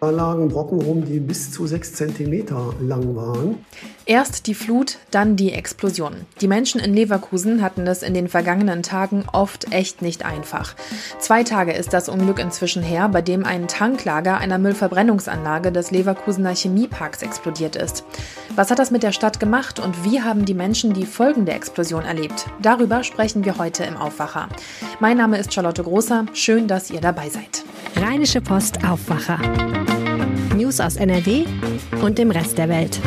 Da lagen Brocken rum, die bis zu sechs Zentimeter lang waren. Erst die Flut, dann die Explosion. Die Menschen in Leverkusen hatten es in den vergangenen Tagen oft echt nicht einfach. Zwei Tage ist das Unglück inzwischen her, bei dem ein Tanklager einer Müllverbrennungsanlage des Leverkusener Chemieparks explodiert ist. Was hat das mit der Stadt gemacht und wie haben die Menschen die Folgen der Explosion erlebt? Darüber sprechen wir heute im Aufwacher. Mein Name ist Charlotte Großer. Schön, dass ihr dabei seid. Rheinische Post Aufwacher. News aus NRW und dem Rest der Welt.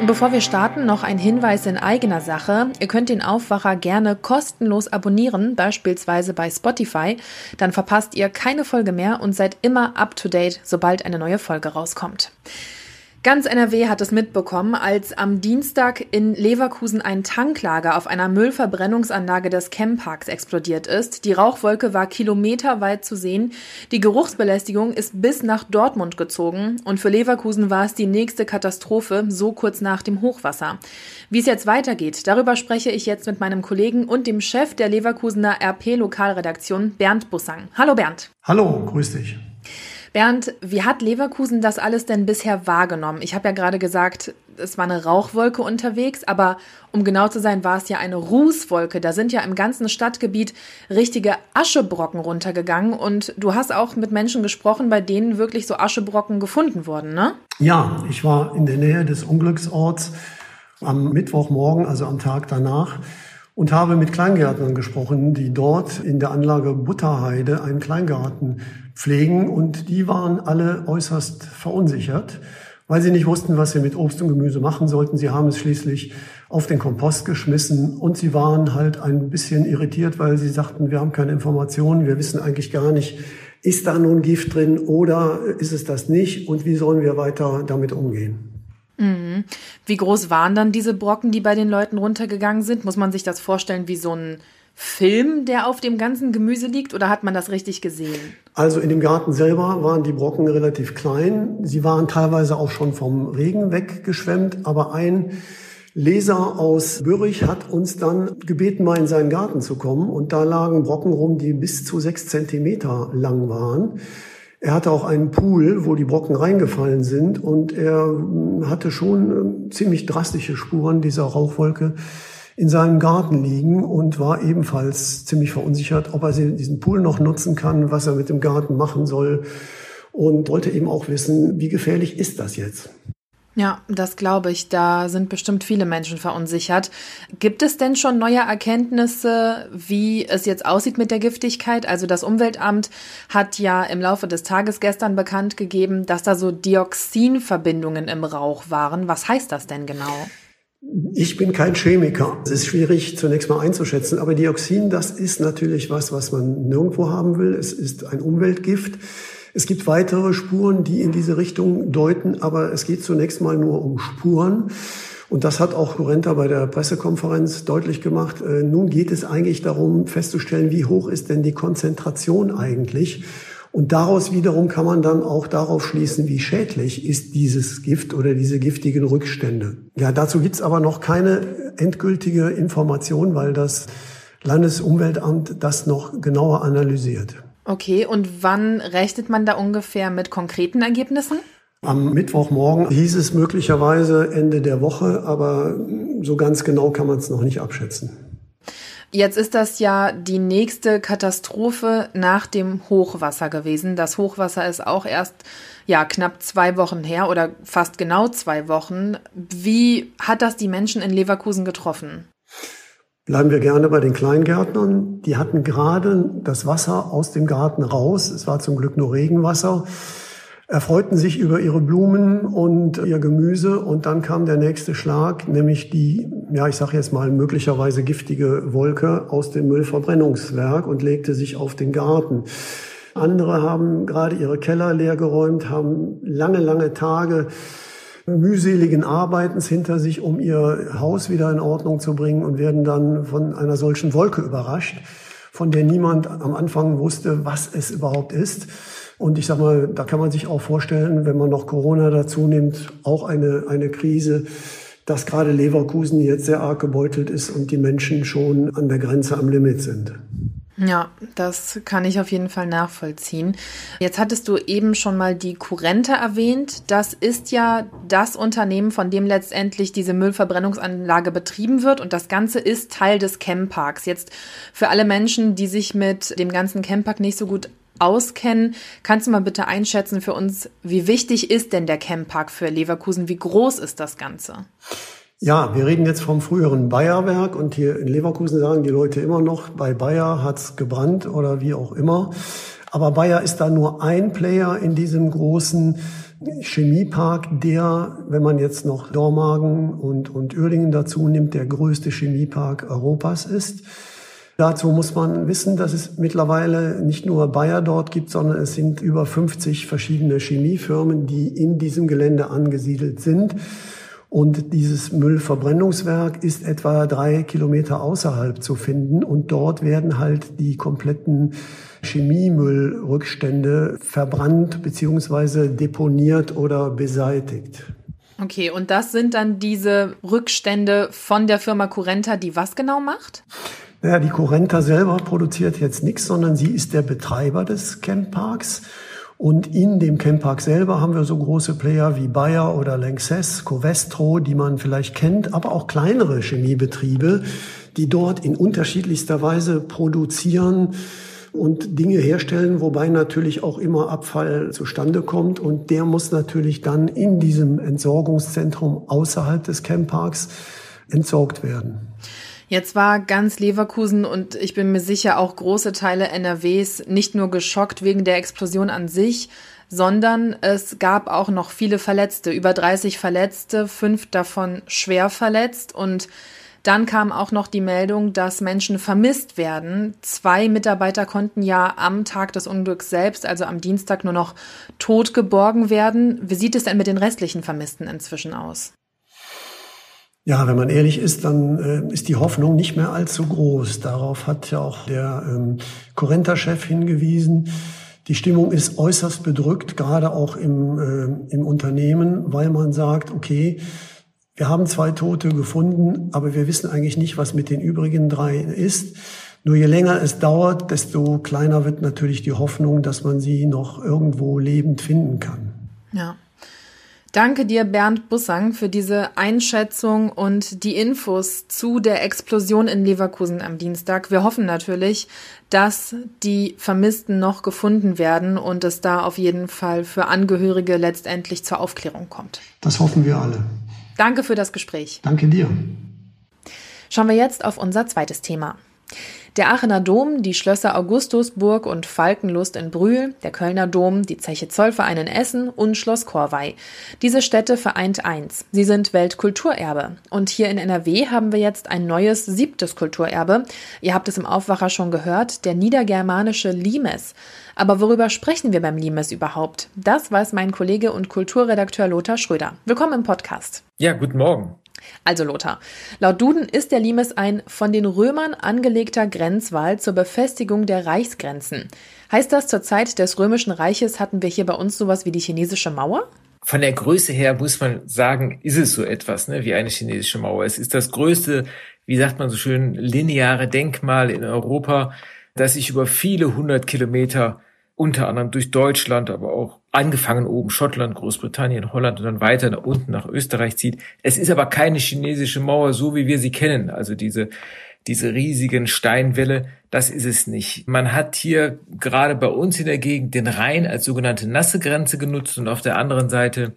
Und bevor wir starten, noch ein Hinweis in eigener Sache. Ihr könnt den Aufwacher gerne kostenlos abonnieren, beispielsweise bei Spotify. Dann verpasst ihr keine Folge mehr und seid immer up to date, sobald eine neue Folge rauskommt. Ganz NRW hat es mitbekommen, als am Dienstag in Leverkusen ein Tanklager auf einer Müllverbrennungsanlage des Chemparks explodiert ist. Die Rauchwolke war kilometerweit zu sehen. Die Geruchsbelästigung ist bis nach Dortmund gezogen. Und für Leverkusen war es die nächste Katastrophe, so kurz nach dem Hochwasser. Wie es jetzt weitergeht, darüber spreche ich jetzt mit meinem Kollegen und dem Chef der Leverkusener RP-Lokalredaktion, Bernd Bussang. Hallo Bernd. Hallo, grüß dich. Bernd, wie hat Leverkusen das alles denn bisher wahrgenommen? Ich habe ja gerade gesagt, es war eine Rauchwolke unterwegs, aber um genau zu sein, war es ja eine Rußwolke. Da sind ja im ganzen Stadtgebiet richtige Aschebrocken runtergegangen und du hast auch mit Menschen gesprochen, bei denen wirklich so Aschebrocken gefunden wurden, ne? Ja, ich war in der Nähe des Unglücksorts am Mittwochmorgen, also am Tag danach und habe mit Kleingärtnern gesprochen, die dort in der Anlage Butterheide einen Kleingarten pflegen und die waren alle äußerst verunsichert, weil sie nicht wussten, was sie mit Obst und Gemüse machen sollten. Sie haben es schließlich auf den Kompost geschmissen und sie waren halt ein bisschen irritiert, weil sie sagten, wir haben keine Informationen, wir wissen eigentlich gar nicht, ist da nun Gift drin oder ist es das nicht und wie sollen wir weiter damit umgehen? Mhm. Wie groß waren dann diese Brocken, die bei den Leuten runtergegangen sind? Muss man sich das vorstellen wie so ein Film, der auf dem ganzen Gemüse liegt, oder hat man das richtig gesehen? Also in dem Garten selber waren die Brocken relativ klein. Sie waren teilweise auch schon vom Regen weggeschwemmt, aber ein Leser aus Bürich hat uns dann gebeten, mal in seinen Garten zu kommen. Und da lagen Brocken rum, die bis zu sechs Zentimeter lang waren. Er hatte auch einen Pool, wo die Brocken reingefallen sind. Und er hm, hatte schon hm, ziemlich drastische Spuren dieser Rauchwolke in seinem Garten liegen und war ebenfalls ziemlich verunsichert, ob er diesen Pool noch nutzen kann, was er mit dem Garten machen soll und wollte eben auch wissen, wie gefährlich ist das jetzt? Ja, das glaube ich. Da sind bestimmt viele Menschen verunsichert. Gibt es denn schon neue Erkenntnisse, wie es jetzt aussieht mit der Giftigkeit? Also das Umweltamt hat ja im Laufe des Tages gestern bekannt gegeben, dass da so Dioxinverbindungen im Rauch waren. Was heißt das denn genau? Ich bin kein Chemiker. Es ist schwierig zunächst mal einzuschätzen, aber Dioxin, das ist natürlich was, was man nirgendwo haben will. Es ist ein Umweltgift. Es gibt weitere Spuren, die in diese Richtung deuten, aber es geht zunächst mal nur um Spuren. Und das hat auch Kurenta bei der Pressekonferenz deutlich gemacht. Äh, nun geht es eigentlich darum, festzustellen, wie hoch ist denn die Konzentration eigentlich und daraus wiederum kann man dann auch darauf schließen, wie schädlich ist dieses Gift oder diese giftigen Rückstände. Ja, dazu gibt's aber noch keine endgültige Information, weil das Landesumweltamt das noch genauer analysiert. Okay, und wann rechnet man da ungefähr mit konkreten Ergebnissen? Am Mittwochmorgen hieß es möglicherweise Ende der Woche, aber so ganz genau kann man es noch nicht abschätzen. Jetzt ist das ja die nächste Katastrophe nach dem Hochwasser gewesen. Das Hochwasser ist auch erst ja knapp zwei Wochen her oder fast genau zwei Wochen. Wie hat das die Menschen in Leverkusen getroffen? Bleiben wir gerne bei den Kleingärtnern. Die hatten gerade das Wasser aus dem Garten raus. Es war zum Glück nur Regenwasser erfreuten sich über ihre Blumen und ihr Gemüse und dann kam der nächste Schlag, nämlich die, ja, ich sage jetzt mal möglicherweise giftige Wolke aus dem Müllverbrennungswerk und legte sich auf den Garten. Andere haben gerade ihre Keller leergeräumt, haben lange, lange Tage mühseligen Arbeitens hinter sich, um ihr Haus wieder in Ordnung zu bringen und werden dann von einer solchen Wolke überrascht, von der niemand am Anfang wusste, was es überhaupt ist. Und ich sag mal, da kann man sich auch vorstellen, wenn man noch Corona dazu nimmt, auch eine, eine Krise, dass gerade Leverkusen jetzt sehr arg gebeutelt ist und die Menschen schon an der Grenze am Limit sind. Ja, das kann ich auf jeden Fall nachvollziehen. Jetzt hattest du eben schon mal die Kurrente erwähnt. Das ist ja das Unternehmen, von dem letztendlich diese Müllverbrennungsanlage betrieben wird und das Ganze ist Teil des Chemparks. Jetzt für alle Menschen, die sich mit dem ganzen Chempark nicht so gut auskennen, kannst du mal bitte einschätzen für uns, wie wichtig ist denn der Chempark für Leverkusen? Wie groß ist das Ganze? Ja, wir reden jetzt vom früheren Bayerwerk und hier in Leverkusen sagen die Leute immer noch, bei Bayer hat's gebrannt oder wie auch immer. Aber Bayer ist da nur ein Player in diesem großen Chemiepark, der, wenn man jetzt noch Dormagen und, und Uerdingen dazu nimmt, der größte Chemiepark Europas ist. Dazu muss man wissen, dass es mittlerweile nicht nur Bayer dort gibt, sondern es sind über 50 verschiedene Chemiefirmen, die in diesem Gelände angesiedelt sind. Und dieses Müllverbrennungswerk ist etwa drei Kilometer außerhalb zu finden. Und dort werden halt die kompletten Chemiemüllrückstände verbrannt beziehungsweise deponiert oder beseitigt. Okay, und das sind dann diese Rückstände von der Firma Curenta, die was genau macht? Naja, die Curenta selber produziert jetzt nichts, sondern sie ist der Betreiber des Campparks. Und in dem Camppark selber haben wir so große Player wie Bayer oder Lanxess, Covestro, die man vielleicht kennt, aber auch kleinere Chemiebetriebe, die dort in unterschiedlichster Weise produzieren und Dinge herstellen, wobei natürlich auch immer Abfall zustande kommt. Und der muss natürlich dann in diesem Entsorgungszentrum außerhalb des Campparks entsorgt werden. Jetzt war ganz Leverkusen und ich bin mir sicher auch große Teile NRWs nicht nur geschockt wegen der Explosion an sich, sondern es gab auch noch viele Verletzte, über 30 Verletzte, fünf davon schwer verletzt und dann kam auch noch die Meldung, dass Menschen vermisst werden. Zwei Mitarbeiter konnten ja am Tag des Unglücks selbst, also am Dienstag, nur noch tot geborgen werden. Wie sieht es denn mit den restlichen Vermissten inzwischen aus? Ja, wenn man ehrlich ist, dann äh, ist die Hoffnung nicht mehr allzu groß. Darauf hat ja auch der ähm, Corenta-Chef hingewiesen. Die Stimmung ist äußerst bedrückt, gerade auch im, äh, im Unternehmen, weil man sagt, okay, wir haben zwei Tote gefunden, aber wir wissen eigentlich nicht, was mit den übrigen drei ist. Nur je länger es dauert, desto kleiner wird natürlich die Hoffnung, dass man sie noch irgendwo lebend finden kann. Ja. Danke dir, Bernd Bussang, für diese Einschätzung und die Infos zu der Explosion in Leverkusen am Dienstag. Wir hoffen natürlich, dass die Vermissten noch gefunden werden und es da auf jeden Fall für Angehörige letztendlich zur Aufklärung kommt. Das hoffen wir alle. Danke für das Gespräch. Danke dir. Schauen wir jetzt auf unser zweites Thema. Der Aachener Dom, die Schlösser Augustusburg und Falkenlust in Brühl, der Kölner Dom, die Zeche Zollverein in Essen und Schloss Korvey. Diese Städte vereint eins. Sie sind Weltkulturerbe. Und hier in NRW haben wir jetzt ein neues siebtes Kulturerbe. Ihr habt es im Aufwacher schon gehört, der niedergermanische Limes. Aber worüber sprechen wir beim Limes überhaupt? Das weiß mein Kollege und Kulturredakteur Lothar Schröder. Willkommen im Podcast. Ja, guten Morgen. Also Lothar, laut Duden ist der Limes ein von den Römern angelegter Grenzwall zur Befestigung der Reichsgrenzen. Heißt das, zur Zeit des Römischen Reiches hatten wir hier bei uns sowas wie die chinesische Mauer? Von der Größe her muss man sagen, ist es so etwas ne, wie eine chinesische Mauer. Es ist das größte, wie sagt man so schön, lineare Denkmal in Europa, das sich über viele hundert Kilometer unter anderem durch Deutschland, aber auch angefangen oben Schottland, Großbritannien, Holland und dann weiter nach unten nach Österreich zieht. Es ist aber keine chinesische Mauer, so wie wir sie kennen. Also diese, diese riesigen Steinwälle, das ist es nicht. Man hat hier gerade bei uns in der Gegend den Rhein als sogenannte nasse Grenze genutzt und auf der anderen Seite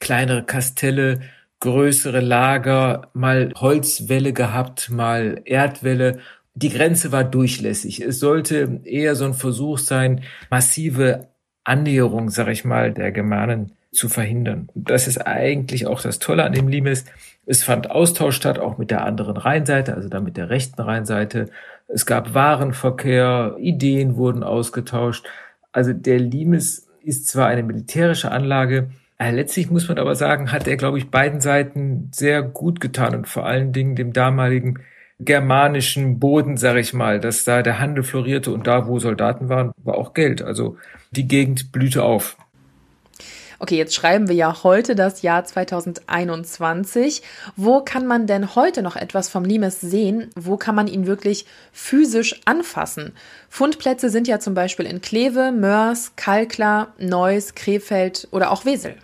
kleinere Kastelle, größere Lager, mal Holzwälle gehabt, mal Erdwälle die Grenze war durchlässig. Es sollte eher so ein Versuch sein, massive Annäherung, sag ich mal, der Germanen zu verhindern. Und das ist eigentlich auch das Tolle an dem Limes. Es fand Austausch statt, auch mit der anderen Rheinseite, also dann mit der rechten Rheinseite. Es gab Warenverkehr, Ideen wurden ausgetauscht. Also der Limes ist zwar eine militärische Anlage, letztlich muss man aber sagen, hat er, glaube ich, beiden Seiten sehr gut getan und vor allen Dingen dem damaligen germanischen Boden, sag ich mal, dass da der Handel florierte und da, wo Soldaten waren, war auch Geld. Also die Gegend blühte auf. Okay, jetzt schreiben wir ja heute das Jahr 2021. Wo kann man denn heute noch etwas vom Limes sehen? Wo kann man ihn wirklich physisch anfassen? Fundplätze sind ja zum Beispiel in Kleve, Mörs, Kalklar, Neuss, Krefeld oder auch Wesel.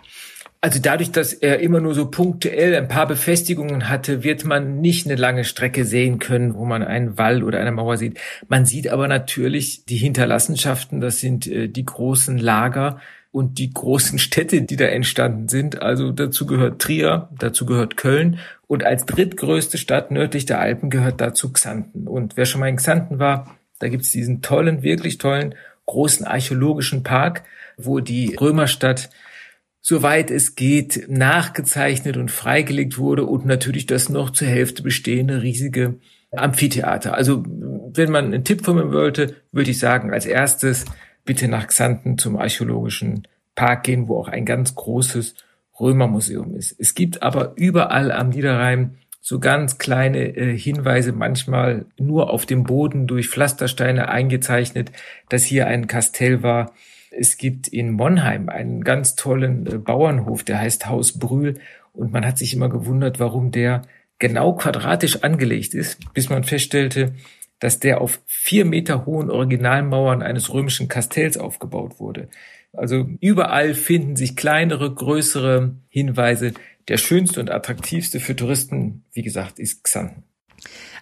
Also dadurch, dass er immer nur so punktuell ein paar Befestigungen hatte, wird man nicht eine lange Strecke sehen können, wo man einen Wall oder eine Mauer sieht. Man sieht aber natürlich die Hinterlassenschaften, das sind äh, die großen Lager und die großen Städte, die da entstanden sind. Also dazu gehört Trier, dazu gehört Köln und als drittgrößte Stadt nördlich der Alpen gehört dazu Xanten. Und wer schon mal in Xanten war, da gibt's diesen tollen, wirklich tollen, großen archäologischen Park, wo die Römerstadt soweit es geht, nachgezeichnet und freigelegt wurde und natürlich das noch zur Hälfte bestehende riesige Amphitheater. Also wenn man einen Tipp von mir wollte, würde ich sagen, als erstes bitte nach Xanten zum archäologischen Park gehen, wo auch ein ganz großes Römermuseum ist. Es gibt aber überall am Niederrhein so ganz kleine äh, Hinweise, manchmal nur auf dem Boden durch Pflastersteine eingezeichnet, dass hier ein Kastell war, es gibt in Monheim einen ganz tollen äh, Bauernhof, der heißt Haus Brühl. Und man hat sich immer gewundert, warum der genau quadratisch angelegt ist, bis man feststellte, dass der auf vier Meter hohen Originalmauern eines römischen Kastells aufgebaut wurde. Also überall finden sich kleinere, größere Hinweise. Der schönste und attraktivste für Touristen, wie gesagt, ist Xanten.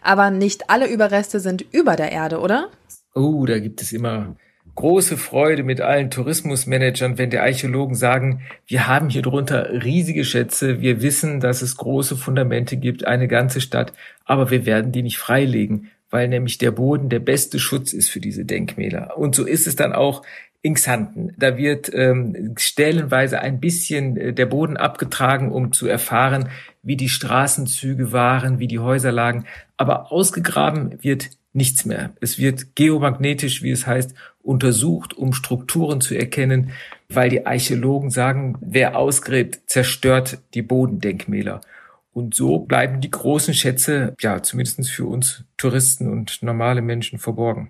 Aber nicht alle Überreste sind über der Erde, oder? Oh, da gibt es immer große Freude mit allen Tourismusmanagern, wenn die Archäologen sagen, wir haben hier drunter riesige Schätze, wir wissen, dass es große Fundamente gibt, eine ganze Stadt, aber wir werden die nicht freilegen, weil nämlich der Boden der beste Schutz ist für diese Denkmäler. Und so ist es dann auch in Xanten. Da wird ähm, stellenweise ein bisschen äh, der Boden abgetragen, um zu erfahren, wie die Straßenzüge waren, wie die Häuser lagen. Aber ausgegraben wird nichts mehr. Es wird geomagnetisch, wie es heißt, untersucht, um Strukturen zu erkennen, weil die Archäologen sagen, wer ausgräbt, zerstört die Bodendenkmäler. Und so bleiben die großen Schätze, ja, zumindest für uns Touristen und normale Menschen verborgen.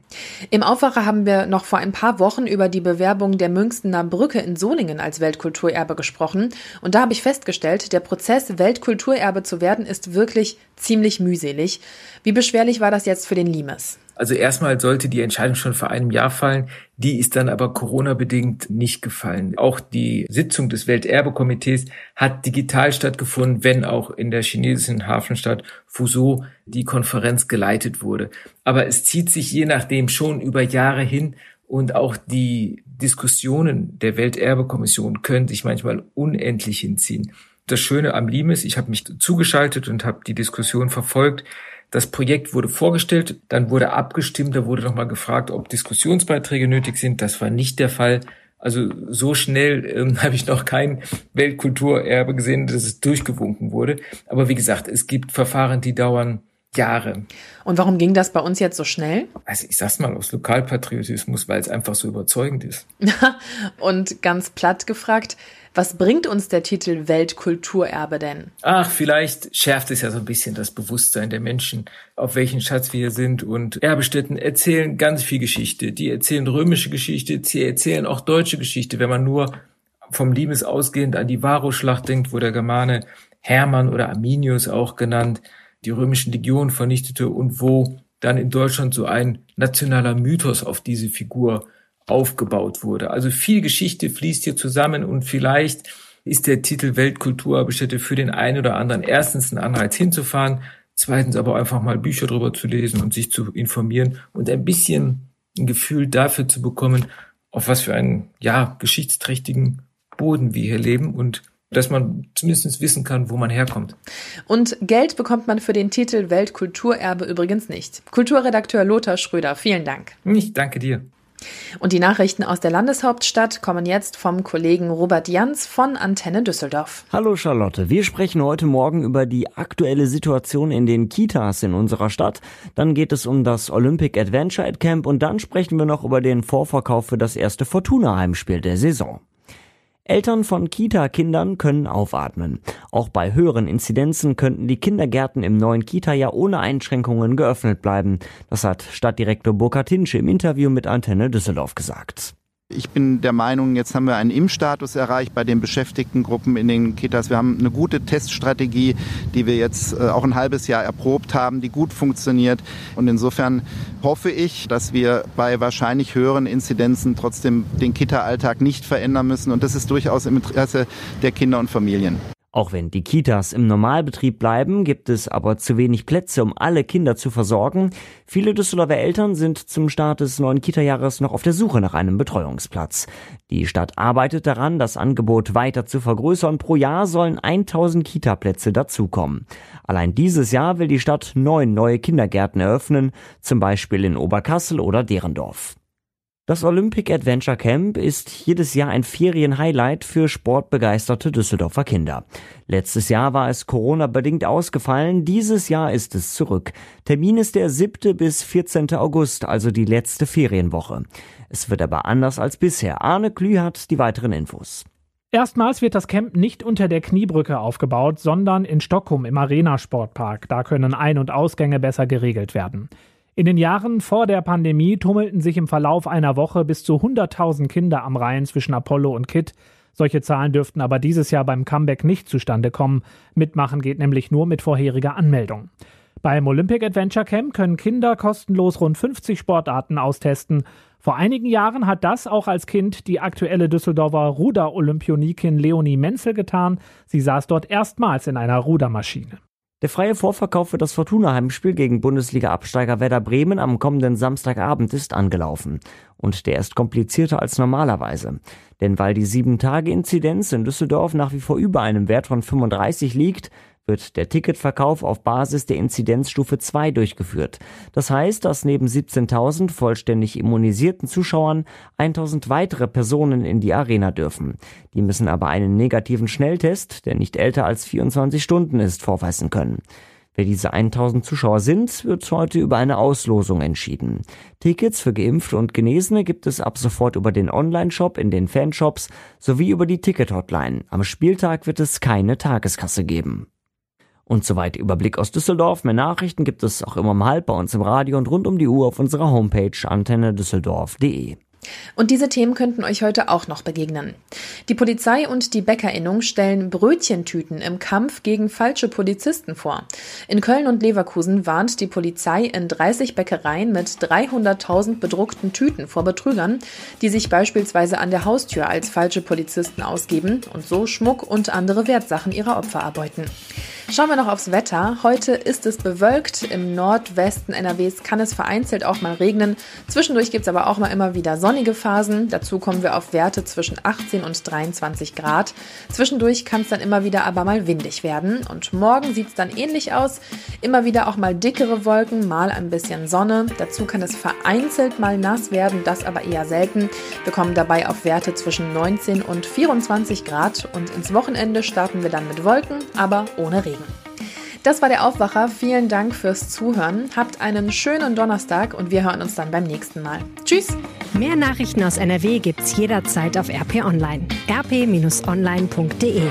Im Aufwacher haben wir noch vor ein paar Wochen über die Bewerbung der Münstener Brücke in Solingen als Weltkulturerbe gesprochen. Und da habe ich festgestellt, der Prozess, Weltkulturerbe zu werden, ist wirklich ziemlich mühselig. Wie beschwerlich war das jetzt für den Limes? Also erstmal sollte die Entscheidung schon vor einem Jahr fallen. Die ist dann aber Corona-bedingt nicht gefallen. Auch die Sitzung des Welterbekomitees hat digital stattgefunden, wenn auch in der chinesischen Hafenstadt Fuzhou die Konferenz geleitet wurde. Aber es zieht sich je nachdem schon über Jahre hin und auch die Diskussionen der Welterbekommission können sich manchmal unendlich hinziehen. Das Schöne am Limes, ich habe mich zugeschaltet und habe die Diskussion verfolgt. Das Projekt wurde vorgestellt, dann wurde abgestimmt, da wurde nochmal gefragt, ob Diskussionsbeiträge nötig sind. Das war nicht der Fall. Also so schnell ähm, habe ich noch kein Weltkulturerbe gesehen, dass es durchgewunken wurde. Aber wie gesagt, es gibt Verfahren, die dauern Jahre. Und warum ging das bei uns jetzt so schnell? Also ich sag's mal aus Lokalpatriotismus, weil es einfach so überzeugend ist. Und ganz platt gefragt, was bringt uns der Titel Weltkulturerbe denn? Ach, vielleicht schärft es ja so ein bisschen das Bewusstsein der Menschen, auf welchen Schatz wir hier sind. Und Erbestätten erzählen ganz viel Geschichte. Die erzählen römische Geschichte, sie erzählen auch deutsche Geschichte. Wenn man nur vom Limes ausgehend an die Varusschlacht denkt, wo der Germane Hermann oder Arminius auch genannt die römischen Legionen vernichtete und wo dann in Deutschland so ein nationaler Mythos auf diese Figur aufgebaut wurde. Also viel Geschichte fließt hier zusammen und vielleicht ist der Titel Weltkulturbestätte für den einen oder anderen erstens ein Anreiz hinzufahren, zweitens aber einfach mal Bücher drüber zu lesen und sich zu informieren und ein bisschen ein Gefühl dafür zu bekommen, auf was für einen, ja, geschichtsträchtigen Boden wir hier leben und dass man zumindest wissen kann, wo man herkommt. Und Geld bekommt man für den Titel Weltkulturerbe übrigens nicht. Kulturredakteur Lothar Schröder, vielen Dank. Ich danke dir. Und die Nachrichten aus der Landeshauptstadt kommen jetzt vom Kollegen Robert Jans von Antenne Düsseldorf. Hallo Charlotte, wir sprechen heute Morgen über die aktuelle Situation in den Kitas in unserer Stadt. Dann geht es um das Olympic Adventure Camp und dann sprechen wir noch über den Vorverkauf für das erste Fortuna Heimspiel der Saison. Eltern von Kita-Kindern können aufatmen. Auch bei höheren Inzidenzen könnten die Kindergärten im neuen Kita-Jahr ohne Einschränkungen geöffnet bleiben. Das hat Stadtdirektor Burkhard Hinsche im Interview mit Antenne Düsseldorf gesagt. Ich bin der Meinung, jetzt haben wir einen Impfstatus erreicht bei den Beschäftigtengruppen in den Kitas. Wir haben eine gute Teststrategie, die wir jetzt äh, auch ein halbes Jahr erprobt haben, die gut funktioniert. Und insofern hoffe ich, dass wir bei wahrscheinlich höheren Inzidenzen trotzdem den Kita-Alltag nicht verändern müssen. Und das ist durchaus im Interesse der Kinder und Familien. Auch wenn die Kitas im Normalbetrieb bleiben, gibt es aber zu wenig Plätze, um alle Kinder zu versorgen. Viele Düsseldorfer Eltern sind zum Start des neuen Kita-Jahres noch auf der Suche nach einem Betreuungsplatz. Die Stadt arbeitet daran, das Angebot weiter zu vergrößern. Pro Jahr sollen 1000 Kita-Plätze dazukommen. Allein dieses Jahr will die Stadt neun neue Kindergärten eröffnen, zum Beispiel in Oberkassel oder Derendorf. Das Olympic Adventure Camp ist jedes Jahr ein Ferienhighlight für sportbegeisterte Düsseldorfer Kinder. Letztes Jahr war es Corona-bedingt ausgefallen, dieses Jahr ist es zurück. Termin ist der 7. bis 14. August, also die letzte Ferienwoche. Es wird aber anders als bisher. Arne Klü hat die weiteren Infos. Erstmals wird das Camp nicht unter der Kniebrücke aufgebaut, sondern in Stockholm im Arena Sportpark. Da können Ein- und Ausgänge besser geregelt werden. In den Jahren vor der Pandemie tummelten sich im Verlauf einer Woche bis zu 100.000 Kinder am Rhein zwischen Apollo und Kitt. Solche Zahlen dürften aber dieses Jahr beim Comeback nicht zustande kommen. Mitmachen geht nämlich nur mit vorheriger Anmeldung. Beim Olympic Adventure Camp können Kinder kostenlos rund 50 Sportarten austesten. Vor einigen Jahren hat das auch als Kind die aktuelle Düsseldorfer Ruder-Olympionikin Leonie Menzel getan. Sie saß dort erstmals in einer Rudermaschine. Der freie Vorverkauf für das Fortuna-Heimspiel gegen Bundesliga-Absteiger Werder Bremen am kommenden Samstagabend ist angelaufen. Und der ist komplizierter als normalerweise. Denn weil die 7-Tage-Inzidenz in Düsseldorf nach wie vor über einem Wert von 35 liegt, wird der Ticketverkauf auf Basis der Inzidenzstufe 2 durchgeführt. Das heißt, dass neben 17.000 vollständig immunisierten Zuschauern 1.000 weitere Personen in die Arena dürfen. Die müssen aber einen negativen Schnelltest, der nicht älter als 24 Stunden ist, vorweisen können. Wer diese 1000 Zuschauer sind, wird heute über eine Auslosung entschieden. Tickets für Geimpfte und Genesene gibt es ab sofort über den Online-Shop in den Fanshops sowie über die Ticket-Hotline. Am Spieltag wird es keine Tageskasse geben. Und soweit Überblick aus Düsseldorf. Mehr Nachrichten gibt es auch immer mal halb bei uns im Radio und rund um die Uhr auf unserer Homepage antennedüsseldorf.de. Und diese Themen könnten euch heute auch noch begegnen. Die Polizei und die Bäckerinnung stellen Brötchentüten im Kampf gegen falsche Polizisten vor. In Köln und Leverkusen warnt die Polizei in 30 Bäckereien mit 300.000 bedruckten Tüten vor Betrügern, die sich beispielsweise an der Haustür als falsche Polizisten ausgeben und so Schmuck und andere Wertsachen ihrer Opfer erbeuten. Schauen wir noch aufs Wetter. Heute ist es bewölkt. Im Nordwesten NRWs kann es vereinzelt auch mal regnen. Zwischendurch gibt es aber auch mal immer wieder sonnige Phasen. Dazu kommen wir auf Werte zwischen 18 und 23 Grad. Zwischendurch kann es dann immer wieder aber mal windig werden. Und morgen sieht es dann ähnlich aus. Immer wieder auch mal dickere Wolken, mal ein bisschen Sonne. Dazu kann es vereinzelt mal nass werden, das aber eher selten. Wir kommen dabei auf Werte zwischen 19 und 24 Grad. Und ins Wochenende starten wir dann mit Wolken, aber ohne Regen. Das war der Aufwacher. Vielen Dank fürs Zuhören. Habt einen schönen Donnerstag und wir hören uns dann beim nächsten Mal. Tschüss. Mehr Nachrichten aus NRW gibt's jederzeit auf RP Online. rp-online.de